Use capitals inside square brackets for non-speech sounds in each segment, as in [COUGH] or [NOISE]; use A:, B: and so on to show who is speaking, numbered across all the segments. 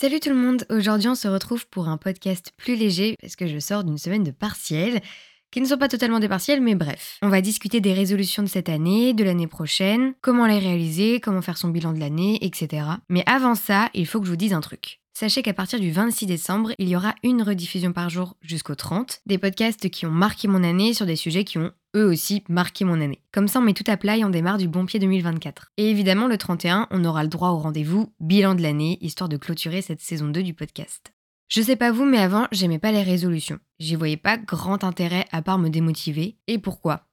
A: Salut tout le monde, aujourd'hui on se retrouve pour un podcast plus léger parce que je sors d'une semaine de partiels, qui ne sont pas totalement des partiels mais bref. On va discuter des résolutions de cette année, de l'année prochaine, comment les réaliser, comment faire son bilan de l'année, etc. Mais avant ça, il faut que je vous dise un truc. Sachez qu'à partir du 26 décembre, il y aura une rediffusion par jour jusqu'au 30, des podcasts qui ont marqué mon année sur des sujets qui ont eux aussi marqué mon année. Comme ça, on met tout à plat et on démarre du bon pied 2024. Et évidemment, le 31, on aura le droit au rendez-vous bilan de l'année, histoire de clôturer cette saison 2 du podcast. Je sais pas vous, mais avant, j'aimais pas les résolutions. J'y voyais pas grand intérêt à part me démotiver. Et pourquoi?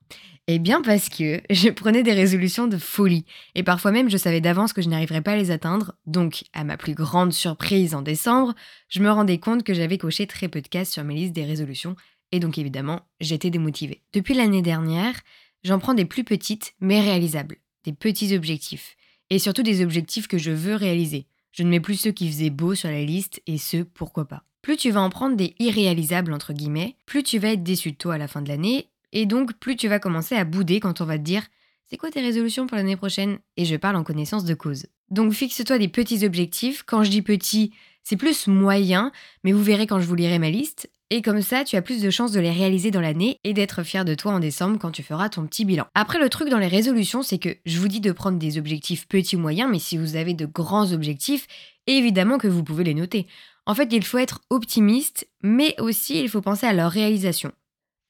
A: Eh bien parce que [LAUGHS] je prenais des résolutions de folie, et parfois même je savais d'avance que je n'arriverais pas à les atteindre, donc à ma plus grande surprise en décembre, je me rendais compte que j'avais coché très peu de cases sur mes listes des résolutions, et donc évidemment j'étais démotivée. Depuis l'année dernière, j'en prends des plus petites mais réalisables, des petits objectifs, et surtout des objectifs que je veux réaliser. Je ne mets plus ceux qui faisaient beau sur la liste et ceux pourquoi pas. Plus tu vas en prendre des irréalisables entre guillemets, plus tu vas être déçu de toi à la fin de l'année et donc, plus tu vas commencer à bouder quand on va te dire c'est quoi tes résolutions pour l'année prochaine? Et je parle en connaissance de cause. Donc fixe-toi des petits objectifs. Quand je dis petit, c'est plus moyen, mais vous verrez quand je vous lirai ma liste. Et comme ça, tu as plus de chances de les réaliser dans l'année et d'être fier de toi en décembre quand tu feras ton petit bilan. Après, le truc dans les résolutions, c'est que je vous dis de prendre des objectifs petits ou moyens, mais si vous avez de grands objectifs, évidemment que vous pouvez les noter. En fait, il faut être optimiste, mais aussi il faut penser à leur réalisation.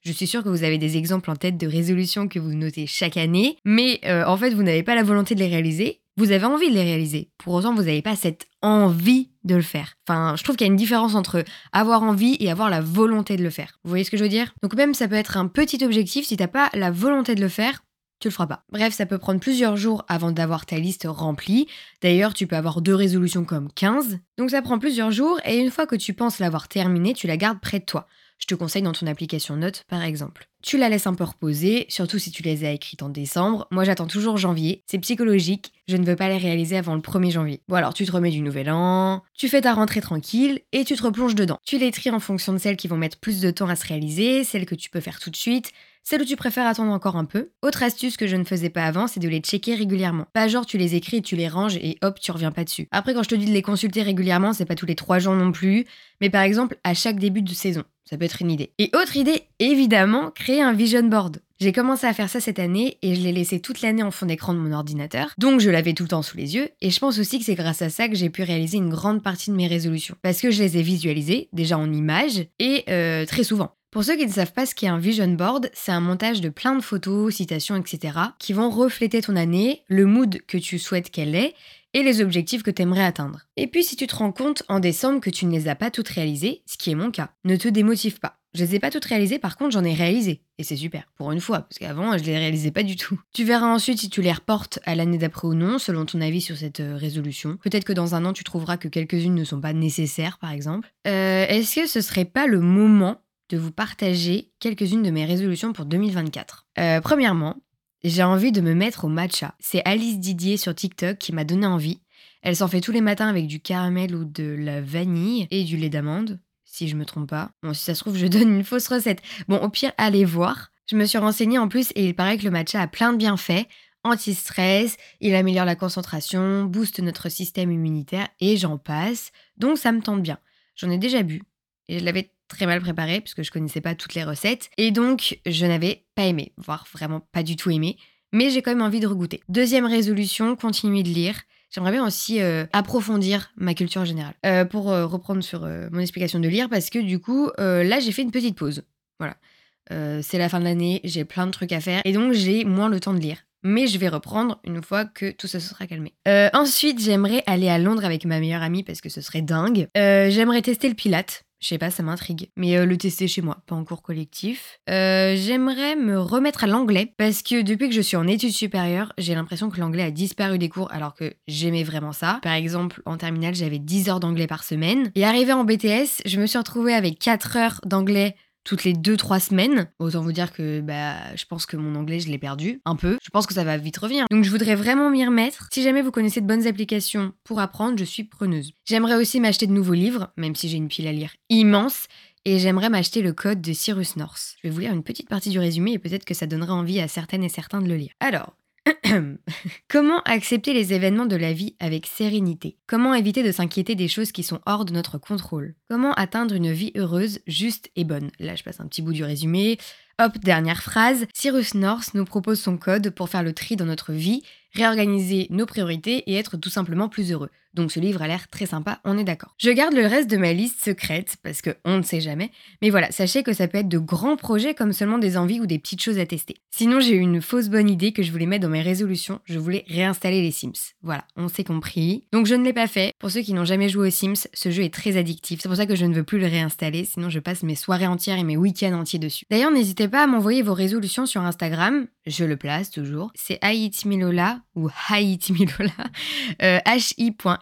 A: Je suis sûre que vous avez des exemples en tête de résolutions que vous notez chaque année, mais euh, en fait, vous n'avez pas la volonté de les réaliser. Vous avez envie de les réaliser. Pour autant, vous n'avez pas cette envie de le faire. Enfin, je trouve qu'il y a une différence entre avoir envie et avoir la volonté de le faire. Vous voyez ce que je veux dire? Donc même ça peut être un petit objectif, si t'as pas la volonté de le faire, tu le feras pas. Bref, ça peut prendre plusieurs jours avant d'avoir ta liste remplie. D'ailleurs, tu peux avoir deux résolutions comme 15. Donc ça prend plusieurs jours et une fois que tu penses l'avoir terminée, tu la gardes près de toi. Je te conseille dans ton application Notes par exemple. Tu la laisses un peu reposer, surtout si tu les as écrites en décembre. Moi j'attends toujours janvier, c'est psychologique, je ne veux pas les réaliser avant le 1er janvier. Bon alors tu te remets du nouvel an, tu fais ta rentrée tranquille et tu te replonges dedans. Tu les tries en fonction de celles qui vont mettre plus de temps à se réaliser, celles que tu peux faire tout de suite, celle où tu préfères attendre encore un peu. Autre astuce que je ne faisais pas avant, c'est de les checker régulièrement. Pas genre tu les écris, tu les ranges et hop, tu reviens pas dessus. Après, quand je te dis de les consulter régulièrement, c'est pas tous les trois jours non plus, mais par exemple à chaque début de saison. Ça peut être une idée. Et autre idée, évidemment, créer un vision board. J'ai commencé à faire ça cette année et je l'ai laissé toute l'année en fond d'écran de mon ordinateur, donc je l'avais tout le temps sous les yeux, et je pense aussi que c'est grâce à ça que j'ai pu réaliser une grande partie de mes résolutions, parce que je les ai visualisées, déjà en images, et euh, très souvent. Pour ceux qui ne savent pas ce qu'est un vision board, c'est un montage de plein de photos, citations, etc. qui vont refléter ton année, le mood que tu souhaites qu'elle ait et les objectifs que tu aimerais atteindre. Et puis si tu te rends compte en décembre que tu ne les as pas toutes réalisées, ce qui est mon cas, ne te démotive pas. Je les ai pas toutes réalisées, par contre j'en ai réalisé. Et c'est super, pour une fois, parce qu'avant je les réalisais pas du tout. Tu verras ensuite si tu les reportes à l'année d'après ou non, selon ton avis sur cette euh, résolution. Peut-être que dans un an tu trouveras que quelques-unes ne sont pas nécessaires, par exemple. Euh, est-ce que ce serait pas le moment de vous partager quelques-unes de mes résolutions pour 2024. Euh, premièrement, j'ai envie de me mettre au matcha. C'est Alice Didier sur TikTok qui m'a donné envie. Elle s'en fait tous les matins avec du caramel ou de la vanille et du lait d'amande, si je me trompe pas. Bon, si ça se trouve, je [LAUGHS] donne une fausse recette. Bon, au pire, allez voir. Je me suis renseignée en plus et il paraît que le matcha a plein de bienfaits. Anti-stress, il améliore la concentration, booste notre système immunitaire et j'en passe. Donc ça me tente bien. J'en ai déjà bu et je l'avais très mal préparé puisque je connaissais pas toutes les recettes et donc je n'avais pas aimé, voire vraiment pas du tout aimé, mais j'ai quand même envie de regoûter. Deuxième résolution, continuer de lire. J'aimerais bien aussi euh, approfondir ma culture générale. Euh, pour euh, reprendre sur mon explication de lire, parce que du coup, là, j'ai fait une petite pause. Voilà. c'est la fin de l'année, j'ai plein de trucs à faire, et donc j'ai moins le temps de lire. Mais je vais reprendre une fois que tout ça se sera calmé. ensuite, j'aimerais aller à Londres avec ma meilleure amie parce que ce serait dingue. j'aimerais tester le pilate je sais pas, ça m'intrigue. Mais euh, le tester chez moi, pas en cours collectif. Euh, j'aimerais me remettre à l'anglais parce que depuis que je suis en études supérieures, j'ai l'impression que l'anglais a disparu des cours alors que j'aimais vraiment ça. Par exemple, en terminale, j'avais 10 heures d'anglais par semaine. Et arrivé en BTS, je me suis retrouvée avec 4 heures d'anglais toutes les 2-3 semaines. Autant vous dire que bah, je pense que mon anglais, je l'ai perdu un peu. Je pense que ça va vite revenir. Donc je voudrais vraiment m'y remettre. Si jamais vous connaissez de bonnes applications pour apprendre, je suis preneuse. J'aimerais aussi m'acheter de nouveaux livres, même si j'ai une pile à lire immense. Et j'aimerais m'acheter le code de Cyrus North. Je vais vous lire une petite partie du résumé et peut-être que ça donnera envie à certaines et certains de le lire. Alors, [COUGHS] Comment accepter les événements de la vie avec sérénité? Comment éviter de s'inquiéter des choses qui sont hors de notre contrôle? Comment atteindre une vie heureuse, juste et bonne? Là, je passe un petit bout du résumé. Hop, dernière phrase. Cyrus North nous propose son code pour faire le tri dans notre vie, réorganiser nos priorités et être tout simplement plus heureux. Donc ce livre a l'air très sympa, on est d'accord. Je garde le reste de ma liste secrète parce que on ne sait jamais. Mais voilà, sachez que ça peut être de grands projets comme seulement des envies ou des petites choses à tester. Sinon, j'ai eu une fausse bonne idée que je voulais mettre dans mes résolutions. Je voulais réinstaller les Sims. Voilà, on s'est compris. Donc je ne l'ai pas fait. Pour ceux qui n'ont jamais joué aux Sims, ce jeu est très addictif. C'est pour ça que je ne veux plus le réinstaller. Sinon, je passe mes soirées entières et mes week-ends entiers dessus. D'ailleurs, n'hésitez pas à m'envoyer vos résolutions sur Instagram. Je le place toujours. C'est Haïtimilola ou Haïtimilola. Euh,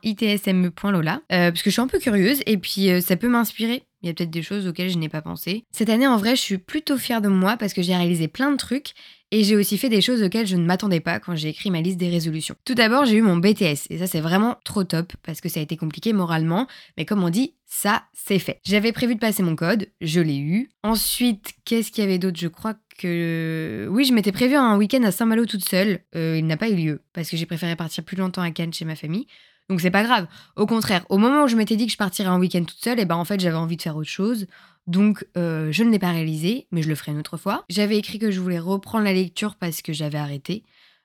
A: hi.itsme.lola. Euh, parce que je suis un peu curieuse et puis euh, ça peut m'inspirer. Il y a peut-être des choses auxquelles je n'ai pas pensé. Cette année, en vrai, je suis plutôt fière de moi parce que j'ai réalisé plein de trucs et j'ai aussi fait des choses auxquelles je ne m'attendais pas quand j'ai écrit ma liste des résolutions. Tout d'abord, j'ai eu mon BTS et ça c'est vraiment trop top parce que ça a été compliqué moralement, mais comme on dit, ça c'est fait. J'avais prévu de passer mon code, je l'ai eu. Ensuite, qu'est-ce qu'il y avait d'autre? Je crois que oui, je m'étais prévu un week-end à Saint-Malo toute seule. Euh, il n'a pas eu lieu parce que j'ai préféré partir plus longtemps à Cannes chez ma famille. Donc c'est pas grave. Au contraire, au moment où je m'étais dit que je partirais un week-end toute seule, et eh ben en fait j'avais envie de faire autre chose. Donc euh, je ne l'ai pas réalisé, mais je le ferai une autre fois. J'avais écrit que je voulais reprendre la lecture parce que j'avais arrêté.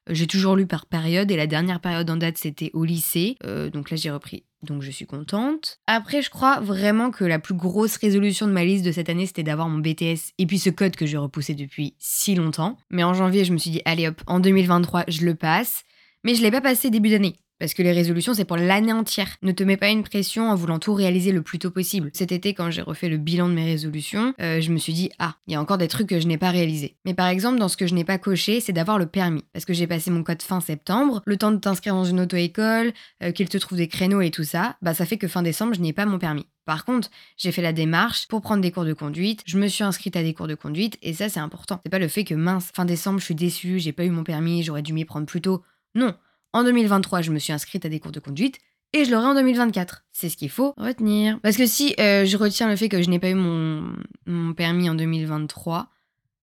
A: J'ai toujours lu par période et la dernière période en date c'était au lycée. Euh, donc là j'ai repris. Donc je suis contente. Après je crois vraiment que la plus grosse résolution de ma liste de cette année c'était d'avoir mon BTS et puis ce code que j'ai repoussé depuis si longtemps. Mais en janvier je me suis dit allez hop, en 2023 je le passe. Mais je l'ai pas passé début d'année. Parce que les résolutions, c'est pour l'année entière. Ne te mets pas une pression en voulant tout réaliser le plus tôt possible. Cet été, quand j'ai refait le bilan de mes résolutions, euh, je me suis dit, ah, il y a encore des trucs que je n'ai pas réalisés. Mais par exemple, dans ce que je n'ai pas coché, c'est d'avoir le permis. Parce que j'ai passé mon code fin septembre, le temps de t'inscrire dans une auto-école, euh, qu'il te trouve des créneaux et tout ça, bah ça fait que fin décembre, je n'ai pas mon permis. Par contre, j'ai fait la démarche pour prendre des cours de conduite, je me suis inscrite à des cours de conduite, et ça c'est important. C'est pas le fait que mince, fin décembre, je suis déçue, j'ai pas eu mon permis, j'aurais dû m'y prendre plus tôt. Non, en 2023, je me suis inscrite à des cours de conduite et je l'aurai en 2024. C'est ce qu'il faut retenir. Parce que si euh, je retiens le fait que je n'ai pas eu mon, permis en 2023,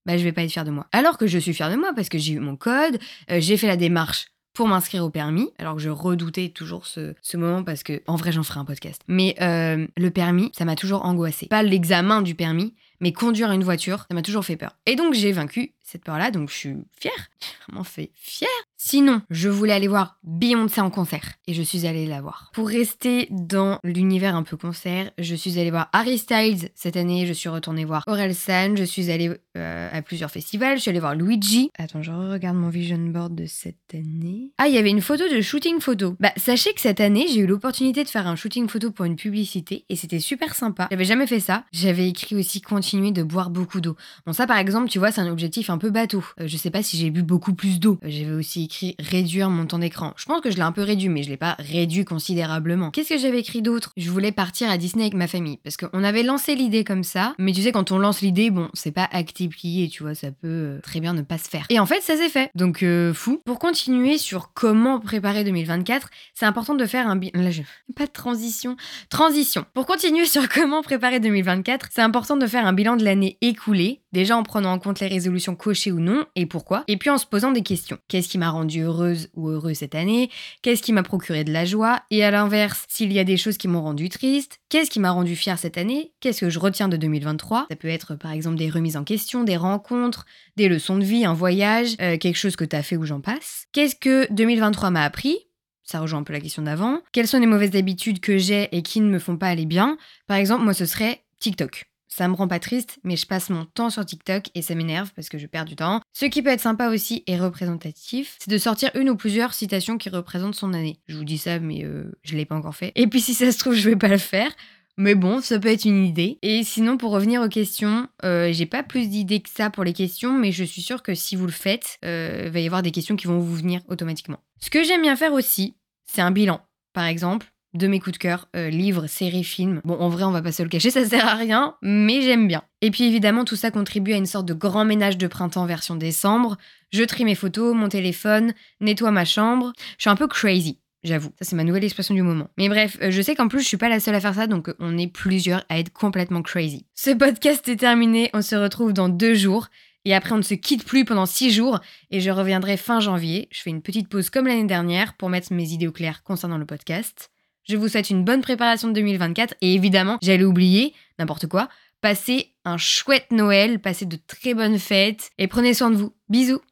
A: bah, je vais pas être fière de moi. Alors que je suis fière de moi parce que j'ai eu mon code, euh, j'ai fait la démarche pour m'inscrire au permis, alors que je redoutais toujours ce, moment parce que, en vrai, j'en ferai un podcast. Mais euh, le permis, ça m'a toujours angoissé. Pas l'examen du permis, mais conduire une voiture, ça m'a toujours fait peur. Et donc j'ai vaincu cette peur-là, donc je suis fière. [LAUGHS] Vraiment fait fière. Sinon, je voulais aller voir Beyoncé en concert et je suis allée la voir. Pour rester dans l'univers un peu concert, je suis allée voir Harry Styles cette année, je suis retournée voir San, je suis allée euh, à plusieurs festivals, je suis allée voir Luigi. Attends, je regarde mon vision board de cette année. Ah, il y avait une photo de shooting photo. Bah, sachez que cette année, j'ai eu l'opportunité de faire un shooting photo pour une publicité et c'était super sympa. J'avais jamais fait ça. J'avais écrit aussi continuer de boire beaucoup d'eau. Bon, ça par exemple, tu vois, c'est un objectif un peu bateau. Euh, je sais pas si j'ai bu beaucoup plus d'eau. Euh, j'avais aussi réduire mon temps d'écran. Je pense que je l'ai un peu réduit, mais je l'ai pas réduit considérablement. Qu'est-ce que j'avais écrit d'autre? Je voulais partir à Disney avec ma famille parce qu'on avait lancé l'idée comme ça, mais tu sais, quand on lance l'idée, bon, c'est pas acté plié, tu vois, ça peut euh, très bien ne pas se faire. Et en fait, ça s'est fait. Donc, fou. Pour continuer sur comment préparer 2024, c'est important de faire un bilan. Là, je... [LAUGHS] pas de transition. Transition. Pour continuer sur comment préparer 2024, c'est important de faire un bilan de l'année écoulée, déjà en prenant en compte les résolutions cochées ou non et pourquoi, et puis en se posant des questions. Qu'est-ce qui m'a rendu heureuse ou heureux cette année Qu'est-ce qui m'a procuré de la joie Et à l'inverse, s'il y a des choses qui m'ont rendu triste, qu'est-ce qui m'a rendu fière cette année Qu'est-ce que je retiens de 2023 Ça peut être par exemple des remises en question, des rencontres, des leçons de vie, un voyage, euh, quelque chose que tu as fait ou j'en passe. Qu'est-ce que 2023 m'a appris? Ça rejoint un peu la question d'avant. Quelles sont les mauvaises habitudes que j'ai et qui ne me font pas aller bien? Par exemple, moi, ce serait TikTok. Ça me rend pas triste, mais je passe mon temps sur TikTok et ça m'énerve parce que je perds du temps. Ce qui peut être sympa aussi et représentatif, c'est de sortir une ou plusieurs citations qui représentent son année. Je vous dis ça, mais euh, je l'ai pas encore fait. Et puis si ça se trouve, je vais pas le faire. Mais bon, ça peut être une idée. Et sinon, pour revenir aux questions, euh, j'ai pas plus d'idées que ça pour les questions, mais je suis sûre que si vous le faites, euh, il va y avoir des questions qui vont vous venir automatiquement. Ce que j'aime bien faire aussi, c'est un bilan. Par exemple, de mes coups de cœur, euh, livres, séries, films. Bon, en vrai, on va pas se le cacher, ça sert à rien, mais j'aime bien. Et puis évidemment, tout ça contribue à une sorte de grand ménage de printemps version décembre. Je trie mes photos, mon téléphone, nettoie ma chambre. Je suis un peu crazy. J'avoue, ça c'est ma nouvelle expression du moment. Mais bref, euh, je sais qu'en plus je suis pas la seule à faire ça, donc on est plusieurs à être complètement crazy. Ce podcast est terminé, on se retrouve dans deux jours. Et après, on ne se quitte plus pendant 6 jours et je reviendrai fin janvier. Je fais une petite pause comme l'année dernière pour mettre mes idées au clair concernant le podcast. Je vous souhaite une bonne préparation de 2024 et évidemment, j'allais oublier, n'importe quoi, passez un chouette Noël, passez de très bonnes fêtes et prenez soin de vous. Bisous